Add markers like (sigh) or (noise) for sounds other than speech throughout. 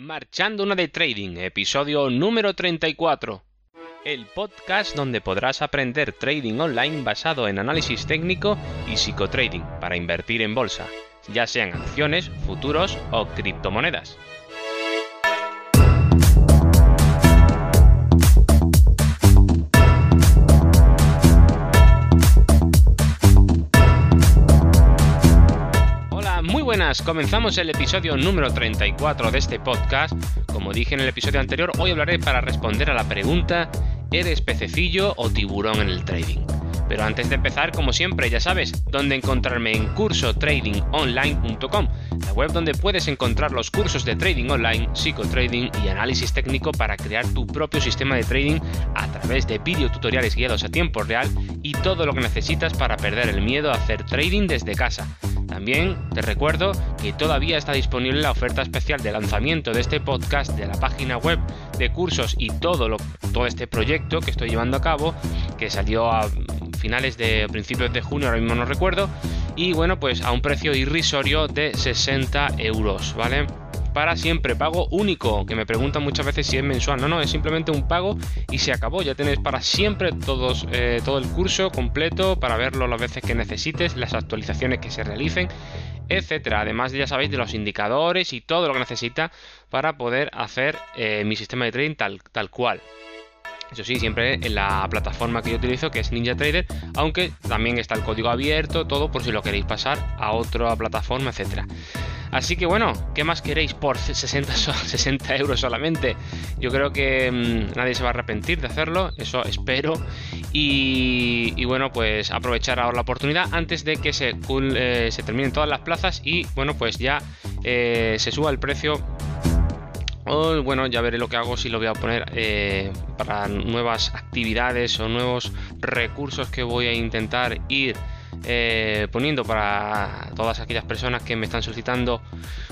Marchando una de Trading, episodio número 34. El podcast donde podrás aprender trading online basado en análisis técnico y psicotrading para invertir en bolsa, ya sean acciones, futuros o criptomonedas. Buenas. Comenzamos el episodio número 34 de este podcast. Como dije en el episodio anterior, hoy hablaré para responder a la pregunta ¿Eres pececillo o tiburón en el trading? Pero antes de empezar, como siempre, ya sabes, dónde encontrarme en cursotradingonline.com, la web donde puedes encontrar los cursos de trading online, psicotrading y análisis técnico para crear tu propio sistema de trading a través de videotutoriales guiados a tiempo real y todo lo que necesitas para perder el miedo a hacer trading desde casa. También te recuerdo que todavía está disponible la oferta especial de lanzamiento de este podcast de la página web de cursos y todo, lo, todo este proyecto que estoy llevando a cabo, que salió a finales de principios de junio, ahora mismo no recuerdo, y bueno, pues a un precio irrisorio de 60 euros, ¿vale? Para siempre, pago único, que me preguntan muchas veces si es mensual. No, no, es simplemente un pago y se acabó. Ya tienes para siempre eh, todo el curso completo para verlo las veces que necesites, las actualizaciones que se realicen, etcétera. Además, ya sabéis de los indicadores y todo lo que necesita para poder hacer eh, mi sistema de trading tal, tal cual. Eso sí, siempre en la plataforma que yo utilizo, que es NinjaTrader, aunque también está el código abierto, todo por si lo queréis pasar a otra plataforma, etcétera. Así que bueno, ¿qué más queréis por (laughs) 60, 60 euros solamente? Yo creo que mmm, nadie se va a arrepentir de hacerlo, eso espero. Y, bueno, pues aprovechar ahora la oportunidad antes de que se, eh, terminen todas las plazas y bueno, pues ya eh, se suba el precio o, bueno, ya veré lo que hago si lo voy a poner eh, para nuevas actividades o nuevos recursos que voy a intentar ir eh, poniendo para todas aquellas personas que me están solicitando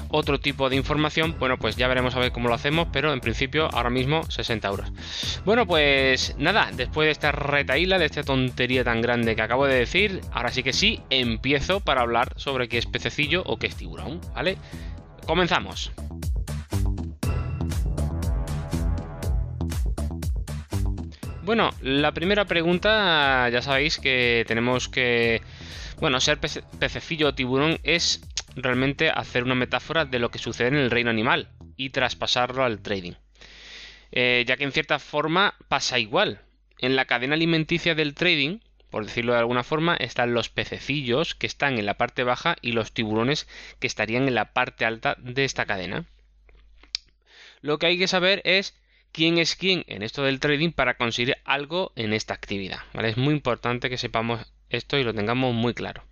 otro tipo de información. Bueno, pues ya veremos a ver cómo lo hacemos, pero en principio ahora mismo 60 euros. Bueno, pues nada, después de esta retaíla, de esta tontería tan grande que acabo de decir, ahora sí que sí, empiezo para hablar sobre qué es pececillo o qué es tiburón, ¿vale? Comenzamos. Bueno, la primera pregunta, ya sabéis que tenemos que, bueno, ser pece pececillo o tiburón es realmente hacer una metáfora de lo que sucede en el reino animal y traspasarlo al trading. Eh, ya que en cierta forma pasa igual. En la cadena alimenticia del trading, por decirlo de alguna forma, están los pececillos que están en la parte baja y los tiburones que estarían en la parte alta de esta cadena. Lo que hay que saber es quién es quién en esto del trading para conseguir algo en esta actividad. ¿vale? Es muy importante que sepamos esto y lo tengamos muy claro.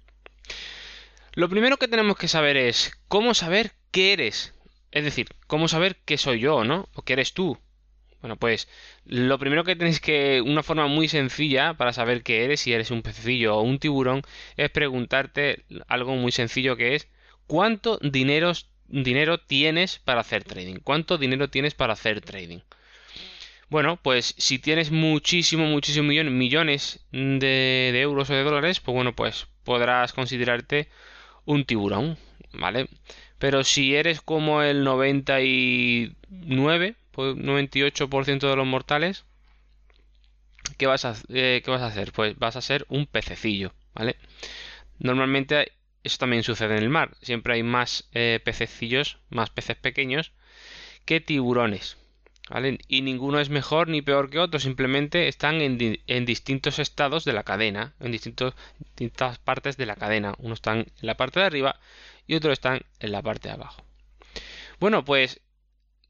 Lo primero que tenemos que saber es cómo saber qué eres. Es decir, cómo saber qué soy yo, ¿no? O qué eres tú. Bueno, pues lo primero que tenéis que, una forma muy sencilla para saber qué eres, si eres un pececillo o un tiburón, es preguntarte algo muy sencillo que es ¿cuánto dinero, dinero tienes para hacer trading? ¿Cuánto dinero tienes para hacer trading? Bueno, pues si tienes muchísimo, muchísimo millones, millones de, de, euros o de dólares, pues bueno, pues podrás considerarte un tiburón, ¿vale? Pero si eres como el 99, 98% de los mortales, ¿qué vas, a, eh, ¿qué vas a hacer? Pues vas a ser un pececillo, ¿vale? Normalmente eso también sucede en el mar. Siempre hay más eh, pececillos, más peces pequeños que tiburones. Y ninguno es mejor ni peor que otro, simplemente están en, en distintos estados de la cadena, en distintos, distintas partes de la cadena. Uno están en la parte de arriba y otros están en la parte de abajo. Bueno, pues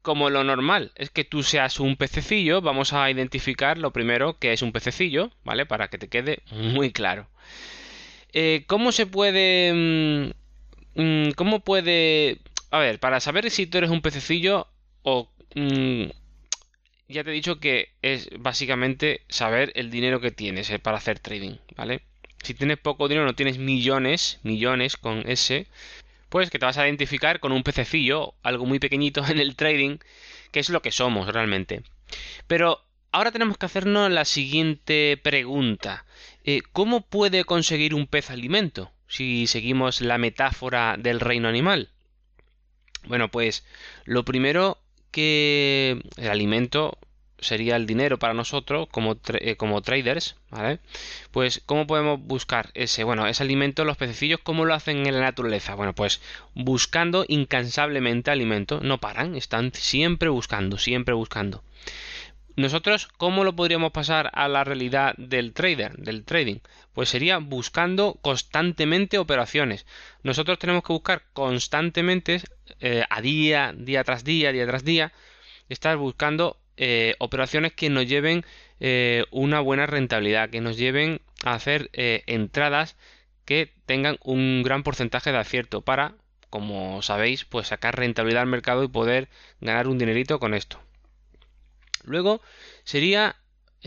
como lo normal es que tú seas un pececillo, vamos a identificar lo primero que es un pececillo, ¿vale? Para que te quede muy claro. Eh, ¿Cómo se puede... Mmm, ¿Cómo puede... A ver, para saber si tú eres un pececillo o... Mmm, ya te he dicho que es básicamente saber el dinero que tienes eh, para hacer trading, ¿vale? Si tienes poco dinero, no tienes millones, millones con ese, pues que te vas a identificar con un pececillo, algo muy pequeñito (laughs) en el trading, que es lo que somos realmente. Pero ahora tenemos que hacernos la siguiente pregunta. Eh, ¿Cómo puede conseguir un pez alimento? Si seguimos la metáfora del reino animal. Bueno, pues lo primero que el alimento sería el dinero para nosotros como, eh, como traders, ¿vale? Pues ¿cómo podemos buscar ese, bueno, ese alimento los pececillos cómo lo hacen en la naturaleza? Bueno, pues buscando incansablemente alimento, no paran, están siempre buscando, siempre buscando. Nosotros, ¿cómo lo podríamos pasar a la realidad del trader, del trading? Pues sería buscando constantemente operaciones. Nosotros tenemos que buscar constantemente, eh, a día, día tras día, día tras día, estar buscando eh, operaciones que nos lleven eh, una buena rentabilidad, que nos lleven a hacer entradas que tengan un gran porcentaje de acierto para, como sabéis, pues sacar rentabilidad al mercado y poder ganar un dinerito con esto. Luego sería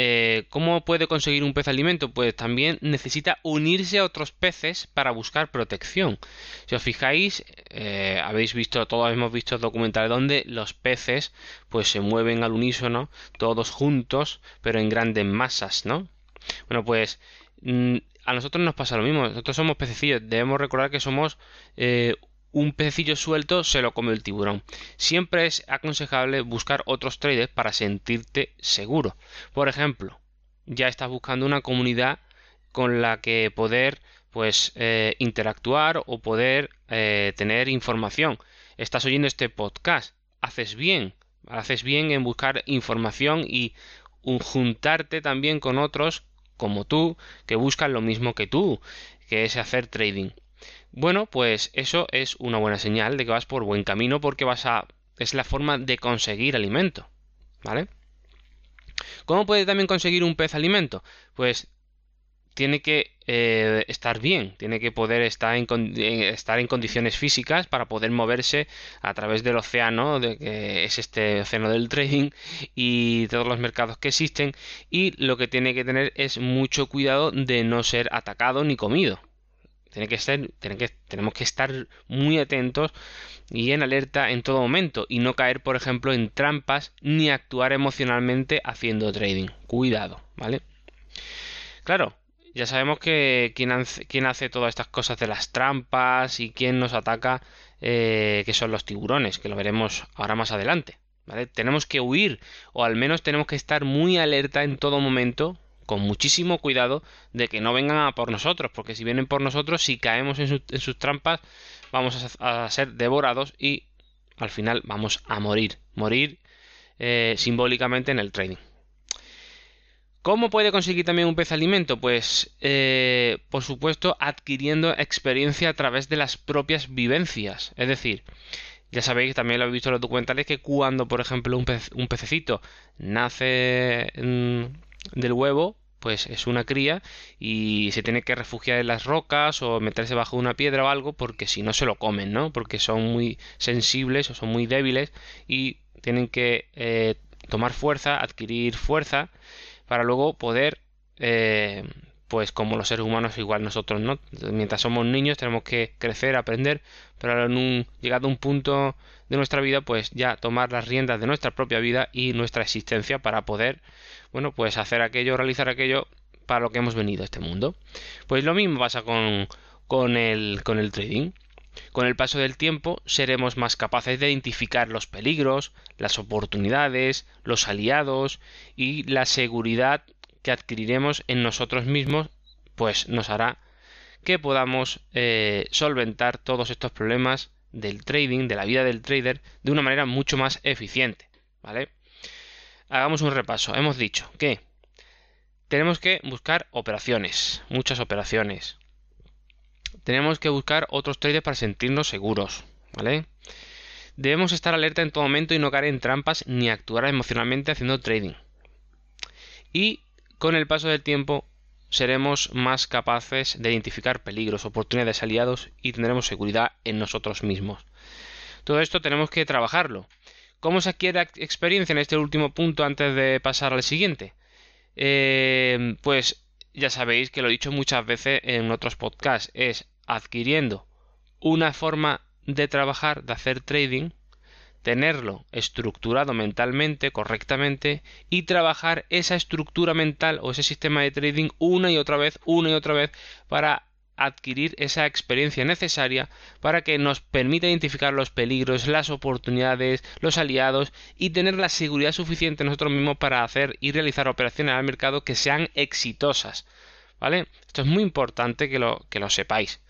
eh, ¿Cómo puede conseguir un pez alimento? Pues también necesita unirse a otros peces para buscar protección. Si os fijáis, eh, habéis visto, todos hemos visto documentales donde los peces pues se mueven al unísono, todos juntos, pero en grandes masas, ¿no? Bueno, pues mm, a nosotros nos pasa lo mismo. Nosotros somos pececillos. Debemos recordar que somos eh, un pececillo suelto se lo come el tiburón. Siempre es aconsejable buscar otros traders para sentirte seguro. Por ejemplo, ya estás buscando una comunidad con la que poder pues eh, interactuar o poder eh, tener información. Estás oyendo este podcast, haces bien, haces bien en buscar información y juntarte también con otros como tú que buscan lo mismo que tú, que es hacer trading. Bueno, pues eso es una buena señal de que vas por buen camino porque vas a... es la forma de conseguir alimento. ¿Vale? ¿Cómo puede también conseguir un pez alimento? Pues tiene que eh, estar bien, tiene que poder estar en, estar en, condiciones físicas para poder moverse a través del océano, de, que es este océano del trading y todos los mercados que existen. Y lo que tiene que tener es mucho cuidado de no ser atacado ni comido. Tiene que tenemos que estar muy atentos y en alerta en todo momento y no caer, por ejemplo, en trampas ni actuar emocionalmente haciendo trading. Cuidado, ¿vale? Claro, ya sabemos que quien hace, todas estas cosas de las trampas y quién nos ataca, eh, que son los tiburones, que lo veremos ahora más adelante. Tenemos que huir o al menos tenemos que estar muy alerta en todo momento con muchísimo cuidado de que no vengan a por nosotros, porque si vienen por nosotros, si caemos en, sus trampas, vamos a, ser devorados y al final vamos a morir, morir eh, simbólicamente en el trading. ¿Cómo puede conseguir también un pez alimento? Pues, eh, por supuesto, adquiriendo experiencia a través de las propias vivencias. Es decir, ya sabéis, también lo habéis visto en los documentales, que cuando, por ejemplo, un, un pececito nace del huevo, pues es una cría y se tiene que refugiar en las rocas o meterse bajo una piedra o algo porque si no se lo comen, ¿no? Porque son muy sensibles o son muy débiles y tienen que eh, tomar fuerza, adquirir fuerza para luego poder eh, pues como los seres humanos igual nosotros no mientras somos niños tenemos que crecer aprender pero en un llegado a un punto de nuestra vida pues ya tomar las riendas de nuestra propia vida y nuestra existencia para poder bueno, pues hacer aquello, realizar aquello para lo que hemos venido a este mundo. Pues lo mismo pasa con, con, el, con el trading. Con el paso del tiempo seremos más capaces de identificar los peligros, las oportunidades, los aliados y la seguridad que adquiriremos en nosotros mismos, pues nos hará que podamos eh, solventar todos estos problemas del trading, de la vida del trader, de una manera mucho más eficiente. ¿Vale? Hagamos un repaso. Hemos dicho que tenemos que buscar operaciones, muchas operaciones. Tenemos que buscar otros traders para sentirnos seguros, ¿vale? Debemos estar alerta en todo momento y no caer en trampas ni actuar emocionalmente haciendo trading. Y con el paso del tiempo seremos más capaces de identificar peligros, oportunidades, aliados y tendremos seguridad en nosotros mismos. Todo esto tenemos que trabajarlo. ¿Cómo se adquiere experiencia en este último punto antes de pasar al siguiente? Eh, pues ya sabéis que lo he dicho muchas veces en otros podcasts, es adquiriendo una forma de trabajar, de hacer trading, tenerlo estructurado mentalmente, correctamente, y trabajar esa estructura mental o ese sistema de trading una y otra vez, una y otra vez, para adquirir esa experiencia necesaria para que nos permita identificar los peligros, las oportunidades, los aliados y tener la seguridad suficiente nosotros mismos para hacer y realizar operaciones al mercado que sean exitosas. ¿Vale? Esto es muy importante que lo, que lo sepáis.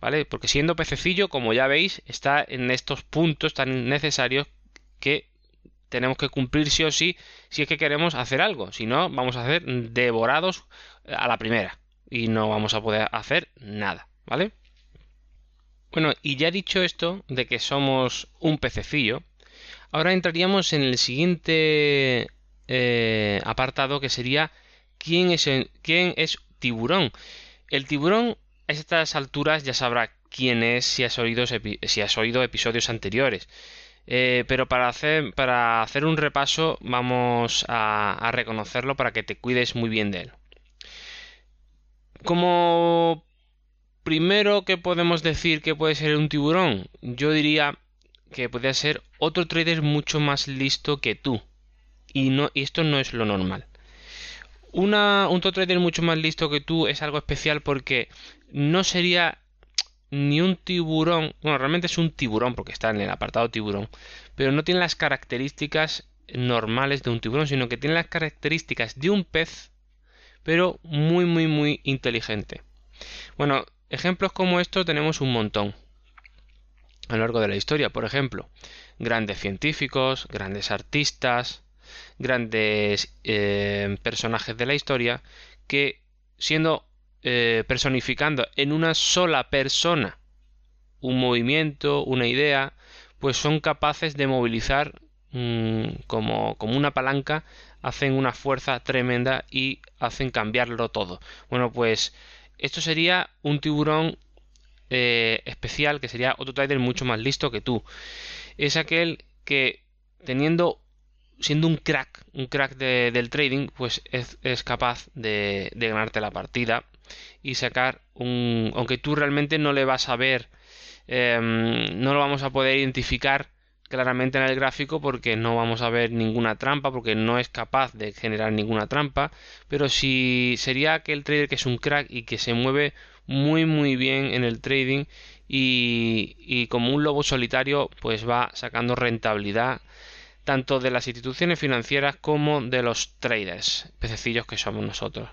¿Vale? Porque siendo pececillo, como ya veis, está en estos puntos tan necesarios que tenemos que cumplir sí o sí si es que queremos hacer algo. Si no, vamos a ser devorados a la primera y no vamos a poder hacer nada, ¿vale? Bueno, y ya dicho esto de que somos un pececillo, ahora entraríamos en el siguiente eh, apartado que sería ¿quién es, quién es tiburón. El tiburón a estas alturas ya sabrá quién es si has oído, si has oído episodios anteriores. Eh, pero para hacer, para hacer un repaso vamos a reconocerlo para que te cuides muy bien de él. Como primero que podemos decir que puede ser un tiburón, yo diría que puede ser otro trader mucho más listo que tú. Y, no, esto no es lo normal. Un top trader mucho más listo que tú es algo especial porque no sería ni un tiburón, bueno, realmente es un tiburón porque está en el apartado tiburón, pero no tiene las características normales de un tiburón, sino que tiene las características de un pez pero muy muy muy inteligente. Bueno, ejemplos como estos tenemos un montón a lo largo de la historia. Por ejemplo, grandes científicos, grandes artistas, grandes eh, personajes de la historia que siendo eh, personificando en una sola persona un movimiento, una idea, pues son capaces de movilizar mm, como, como una palanca hacen una fuerza tremenda y hacen cambiarlo todo. Bueno, pues esto sería un tiburón eh, especial que sería otro trader mucho más listo que tú. Es aquel que teniendo siendo un crack, un crack del trading, pues es, capaz de, ganarte la partida y sacar un... aunque tú realmente no le vas a ver, em, no lo vamos a poder identificar claramente en el gráfico porque no vamos a ver ninguna trampa porque no es capaz de generar ninguna trampa pero si sería aquel trader que es un crack y que se mueve muy muy bien en el trading y, como un lobo solitario pues va sacando rentabilidad tanto de las instituciones financieras como de los traders pececillos que somos nosotros.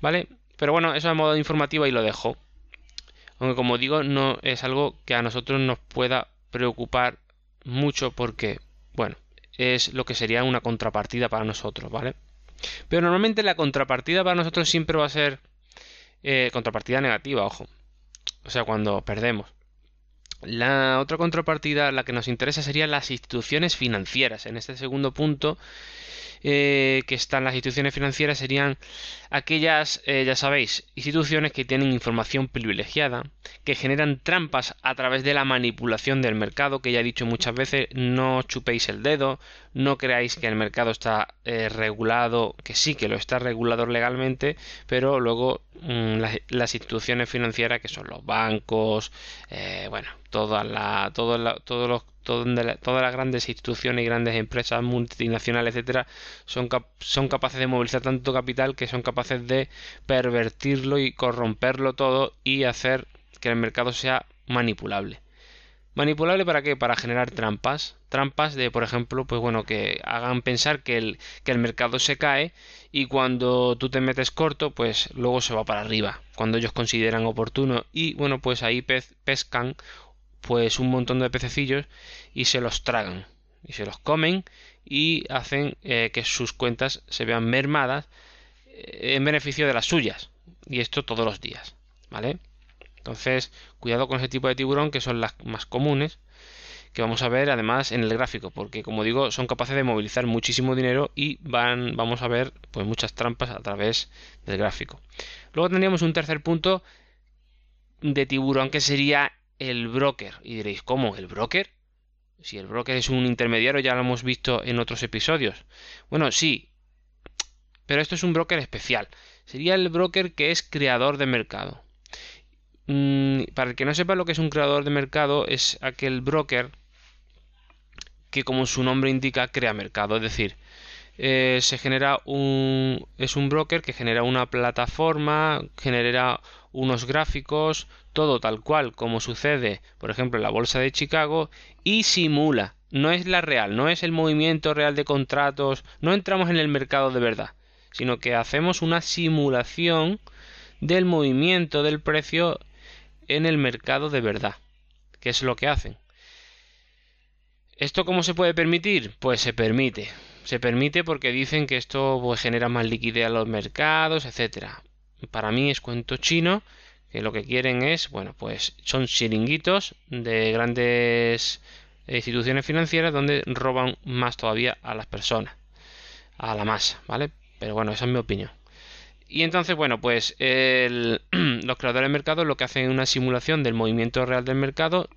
Vale pero bueno eso es modo informativo y lo dejo. Aunque como digo no es algo que a nosotros nos pueda preocupar mucho porque, bueno, es lo que sería una contrapartida para nosotros, ¿vale? Pero normalmente la contrapartida para nosotros siempre va a ser eh, contrapartida negativa, ojo. O sea, cuando perdemos. La otra contrapartida, la que nos interesa, serían las instituciones financieras. En este segundo punto eh, que están las instituciones financieras serían aquellas, eh, ya sabéis, instituciones que tienen información privilegiada, que generan trampas a través de la manipulación del mercado, que ya he dicho muchas veces, no chupéis el dedo, no creáis que el mercado está eh, regulado, que sí que lo está regulado legalmente, pero luego mm, las, instituciones financieras, que son los bancos, bueno, toda la, todos los todas las grandes instituciones y grandes empresas multinacionales, etcétera, son, son capaces de movilizar tanto capital que son capaces de pervertirlo y corromperlo todo y hacer que el mercado sea manipulable. ¿Manipulable para qué? Para generar trampas. Trampas de, por ejemplo, pues bueno, que hagan pensar que el, que el mercado se cae y cuando tú te metes corto, pues luego se va para arriba, cuando ellos consideran oportuno. Y bueno, pues ahí pescan pues un montón de pececillos y se los tragan. Y se los comen y hacen eh, que sus cuentas se vean mermadas eh, en beneficio de las suyas. Y esto todos los días vale entonces cuidado con ese tipo de tiburón que son las más comunes que vamos a ver además en el gráfico porque como digo son capaces de movilizar muchísimo dinero y van vamos a ver pues muchas trampas a través del gráfico. Luego tendríamos un tercer punto de tiburón que sería el broker. Y diréis, ¿cómo? ¿El broker? Si el broker es un intermediario, ya lo hemos visto en otros episodios. Bueno, sí, pero esto es un broker especial. Sería el broker que es creador de mercado. Mm, para el que no sepa lo que es un creador de mercado, es aquel broker que, como su nombre indica, crea mercado. Es decir, eh, se genera un es un broker que genera una plataforma genera unos gráficos todo tal cual como sucede por ejemplo en la bolsa de Chicago y simula no es la real no es el movimiento real de contratos no entramos en el mercado de verdad sino que hacemos una simulación del movimiento del precio en el mercado de verdad que es lo que hacen ¿Esto cómo se puede permitir? Pues se permite se permite porque dicen que esto pues, genera más liquidez a los mercados, etcétera. Para mí es cuento chino, que lo que quieren es, bueno, pues son chiringuitos de grandes instituciones financieras donde roban más todavía a las personas, a la masa, ¿vale? Pero bueno, esa es mi opinión. Y entonces, bueno, pues (clears throat) los creadores de mercado lo que hacen es una simulación del movimiento real del mercado.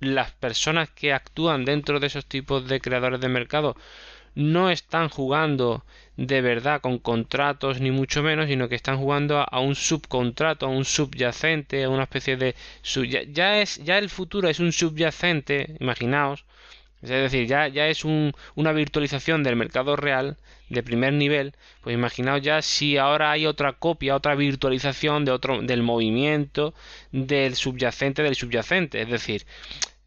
Las personas que actúan dentro de esos tipos de creadores de mercado no están jugando de verdad con contratos ni mucho menos, sino que están jugando a, un subcontrato, a un subyacente, a una especie de ya, es ya el futuro es un subyacente, imaginaos, es decir, ya, ya es un, una virtualización del mercado real de primer nivel, pues imaginaos ya si ahora hay otra copia, otra virtualización de otro del movimiento del subyacente del subyacente, es decir,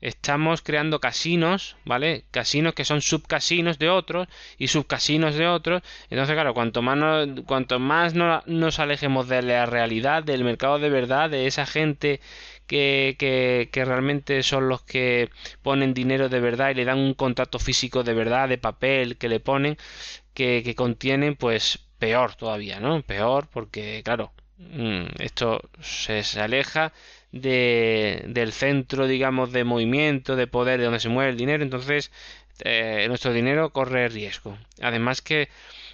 estamos creando casinos, ¿vale? Casinos que son subcasinos de otros y subcasinos de otros. Entonces, claro, cuanto más, cuanto más nos alejemos de la realidad, del mercado de verdad, de esa gente que, que, que, realmente son los que ponen dinero de verdad y le dan un contrato físico de verdad, de papel, que le ponen, que, que contienen, pues peor todavía, ¿no? Peor porque, claro, esto se, aleja de, del centro, digamos, de movimiento, de poder, de donde se mueve el dinero, entonces eh, nuestro dinero corre riesgo. Además que,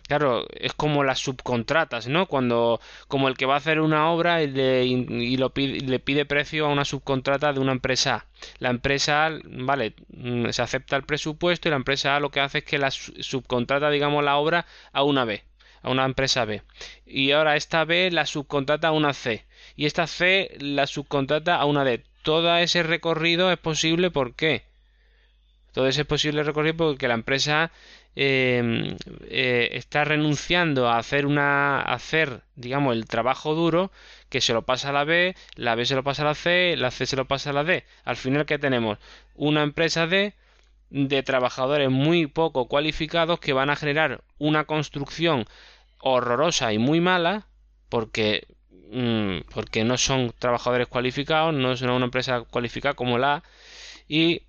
claro, es como las subcontratas, ¿no? Cuando, como el que va a hacer una obra y, le, y lo pide, le pide precio a una subcontrata de una empresa. La empresa vale, mm, se acepta el presupuesto y la empresa A lo que hace es que la subcontrata, digamos, la obra a una B a una empresa B. Y ahora esta B la subcontrata a una C y esta C la subcontrata a una D. Todo ese recorrido es posible, ¿por qué? Todo ese es posible recorrido porque la empresa em, eh, está renunciando a hacer una hacer digamos el trabajo duro que se lo pasa a la B, la B se lo pasa a la C, la C se lo pasa a la D. Al final que tenemos una empresa D de trabajadores muy poco cualificados que van a generar una construcción horrorosa y muy mala porque Mm, porque no son trabajadores cualificados, no es una empresa cualificada como la y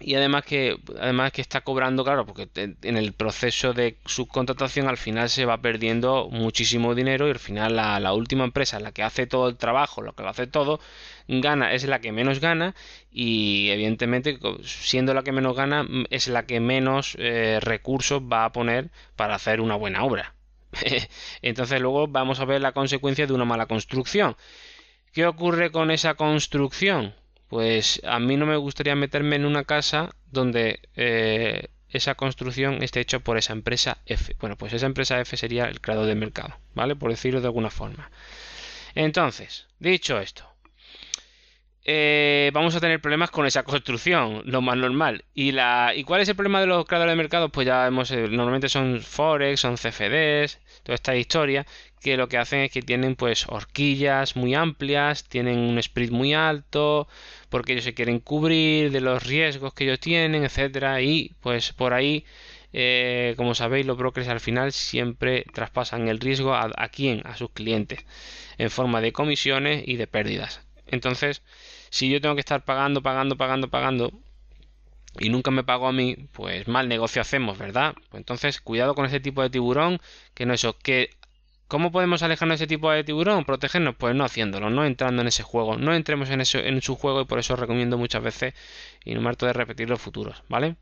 y además que además que está cobrando claro porque en el proceso de subcontratación al final se va perdiendo muchísimo dinero y al final la, la, última empresa la que hace todo el trabajo lo que lo hace todo gana es la que menos gana y evidentemente siendo la que menos gana es la que menos eh, recursos va a poner para hacer una buena obra (laughs) Entonces luego vamos a ver la consecuencia de una mala construcción. ¿Qué ocurre con esa construcción? Pues a mí no me gustaría meterme en una casa donde eh, esa construcción esté hecha por esa empresa F. Bueno, pues esa empresa F sería el creador del mercado, ¿vale? Por decirlo de alguna forma. Entonces, dicho esto, eh, vamos a tener problemas con esa construcción, lo más normal. ¿Y, la, ¿Y cuál es el problema de los creadores de mercado? Pues ya hemos, eh, normalmente son Forex, son CFDs, toda esta historia, que lo que hacen es que tienen pues horquillas muy amplias, tienen un spread muy alto, porque ellos se quieren cubrir de los riesgos que ellos tienen, etcétera, y pues por ahí eh, como sabéis, los brokers al final siempre traspasan el riesgo a, a quién, a sus clientes, en forma de comisiones y de pérdidas. Entonces, si yo tengo que estar pagando, pagando, pagando, pagando y nunca me pago a mí, pues mal negocio hacemos, ¿verdad? Pues entonces, cuidado con ese tipo de tiburón, que no eso, que ¿Cómo podemos alejarnos de ese tipo de tiburón? Protegernos, pues no haciéndolo, no entrando en ese juego, no entremos en, eso, en su juego y por eso recomiendo muchas veces y no me harto de repetir los futuros, ¿vale?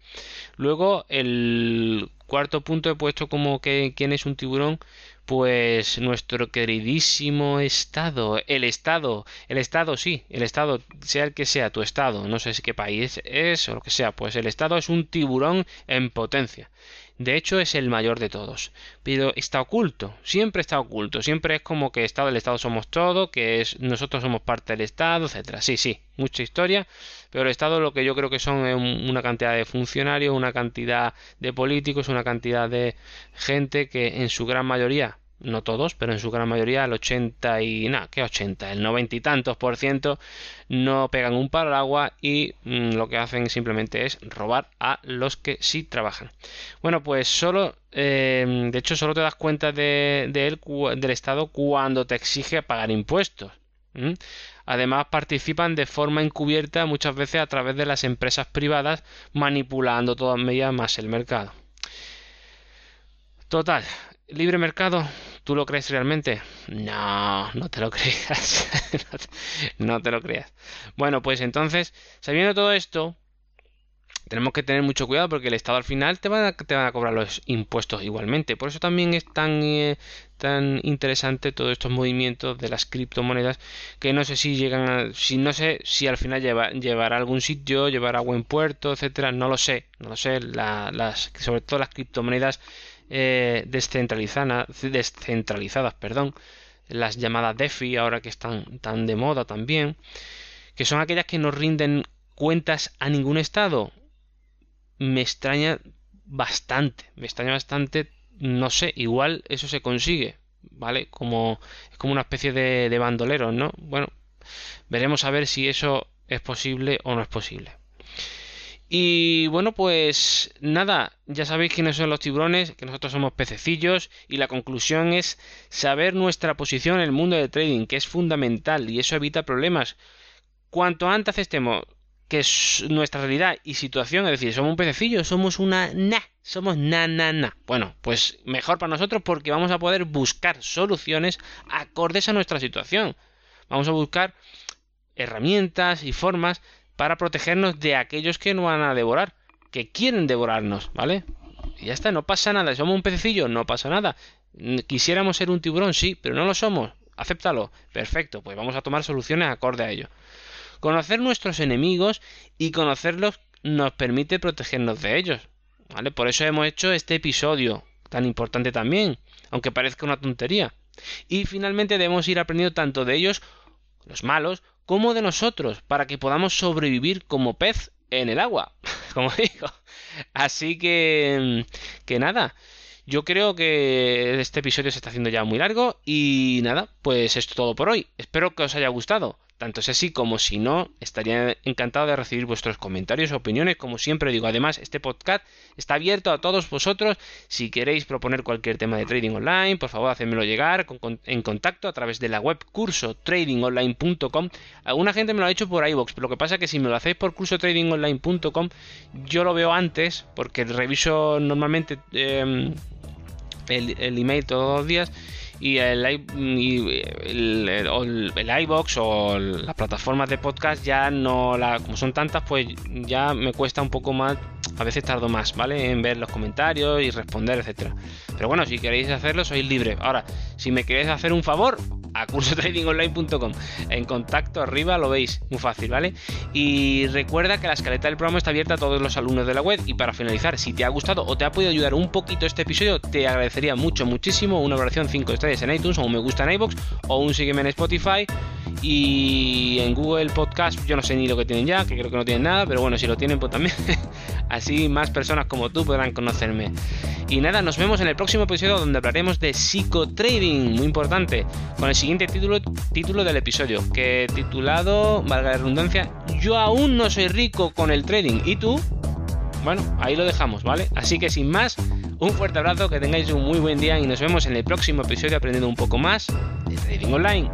Luego, el cuarto punto he puesto como que quién es un tiburón, pues nuestro queridísimo Estado, el Estado, el Estado sí, el Estado, sea el que sea tu Estado, no sé si qué país es o lo que sea, pues el Estado es un tiburón en potencia. De hecho, es el mayor de todos. Pero está oculto, siempre está oculto. Siempre es como que Estado del Estado somos todo, que es nosotros somos parte del Estado, etcétera. Sí, sí, mucha historia. Pero el Estado lo que yo creo que son es una cantidad de funcionarios, una cantidad de políticos, una cantidad de gente que en su gran mayoría no todos, pero en su gran mayoría, el 80 y nada, ¿qué 80? El 90 y tantos por ciento no pegan un agua y mm, lo que hacen simplemente es robar a los que sí trabajan. Bueno, pues solo, eh, de hecho, solo te das cuenta de, del Estado cuando te exige pagar impuestos. Además, participan de forma encubierta muchas veces a través de las empresas privadas, manipulando todavía más el mercado. Total, libre mercado, ¿Tú lo crees realmente? No, no te lo (laughs) creas. no, te, lo creas. Bueno, pues entonces, sabiendo todo esto, tenemos que tener mucho cuidado porque el Estado al final te van a, te a cobrar los impuestos igualmente. Por eso también es tan, eh, tan interesante todos estos movimientos de las criptomonedas que no sé si llegan a, si no sé si al final lleva, llevará a algún sitio, llevará a buen puerto, etcétera. No lo sé, no lo sé. las, sobre todo las criptomonedas eh, descentralizadas, perdón, las llamadas DeFi, ahora que están tan de moda también, que son aquellas que no rinden cuentas a ningún estado. Me extraña bastante, me extraña bastante, no sé, igual eso se consigue, ¿vale? Como es como una especie de, de bandolero, ¿no? Bueno, veremos a ver si eso es posible o no es posible. Y bueno, pues nada, ya sabéis quiénes son los tiburones, que nosotros somos pececillos y la conclusión es saber nuestra posición en el mundo del trading, que es fundamental y eso evita problemas. Cuanto antes estemos que es nuestra realidad y situación, es decir, somos un pececillo, somos una na, somos na na na. Bueno, pues mejor para nosotros porque vamos a poder buscar soluciones acordes a nuestra situación. Vamos a buscar herramientas y formas para protegernos de aquellos que nos van a devorar, que quieren devorarnos, ¿vale? Y ya está, no pasa nada. Somos un pececillo, no pasa nada. Quisiéramos ser un tiburón, sí, pero no lo somos. Acéptalo. Perfecto, pues vamos a tomar soluciones acorde a ello. Conocer nuestros enemigos y conocerlos nos permite protegernos de ellos. ¿Vale? Por eso hemos hecho este episodio tan importante también, aunque parezca una tontería. Y finalmente debemos ir aprendiendo tanto de ellos, los malos, como de nosotros, para que podamos sobrevivir como pez en el agua, (laughs) como digo. Así que, que nada, yo creo que este episodio se está haciendo ya muy largo y nada, pues esto todo por hoy. Espero que os haya gustado. Tanto si así como si no, estaría encantado de recibir vuestros comentarios o opiniones, como siempre digo. Además, este podcast está abierto a todos vosotros. Si queréis proponer cualquier tema de trading online, por favor, hacedmelo llegar en contacto a través de la web curso tradingonline.com. Alguna gente me lo ha hecho por iVoox, pero lo que pasa es que si me lo hacéis por curso tradingonline.com, yo lo veo antes, porque reviso normalmente em, el email todos los días y el, el, el, iBox o las plataformas de podcast ya no la como son tantas pues ya me cuesta un poco más a veces tardo más vale en ver los comentarios y responder etcétera. Pero bueno si queréis hacerlo sois libre. Ahora si me queréis hacer un favor a cursotradingonline.com. En contacto arriba lo veis, muy fácil, ¿vale? Y recuerda que la escaleta del programa está abierta a todos los alumnos de la web. Y para finalizar, si te ha gustado o te ha podido ayudar un poquito este episodio, te agradecería mucho, muchísimo una valoración 5 estrellas en iTunes o un me gusta en iBox o un sígueme en Spotify. Y en Google Podcast, yo no sé ni lo que tienen ya, que creo que no tienen nada, pero bueno, si lo tienen, pues también. (laughs) Así más personas como tú podrán conocerme. Y nada, nos vemos en el próximo episodio donde hablaremos de psicotrading, muy importante, con el siguiente título, título del episodio, que titulado, valga la redundancia, Yo aún no soy rico con el trading. ¿Y tú? Bueno, ahí lo dejamos, ¿vale? Así que sin más, un fuerte abrazo, que tengáis un muy buen día y nos vemos en el próximo episodio aprendiendo un poco más de trading online.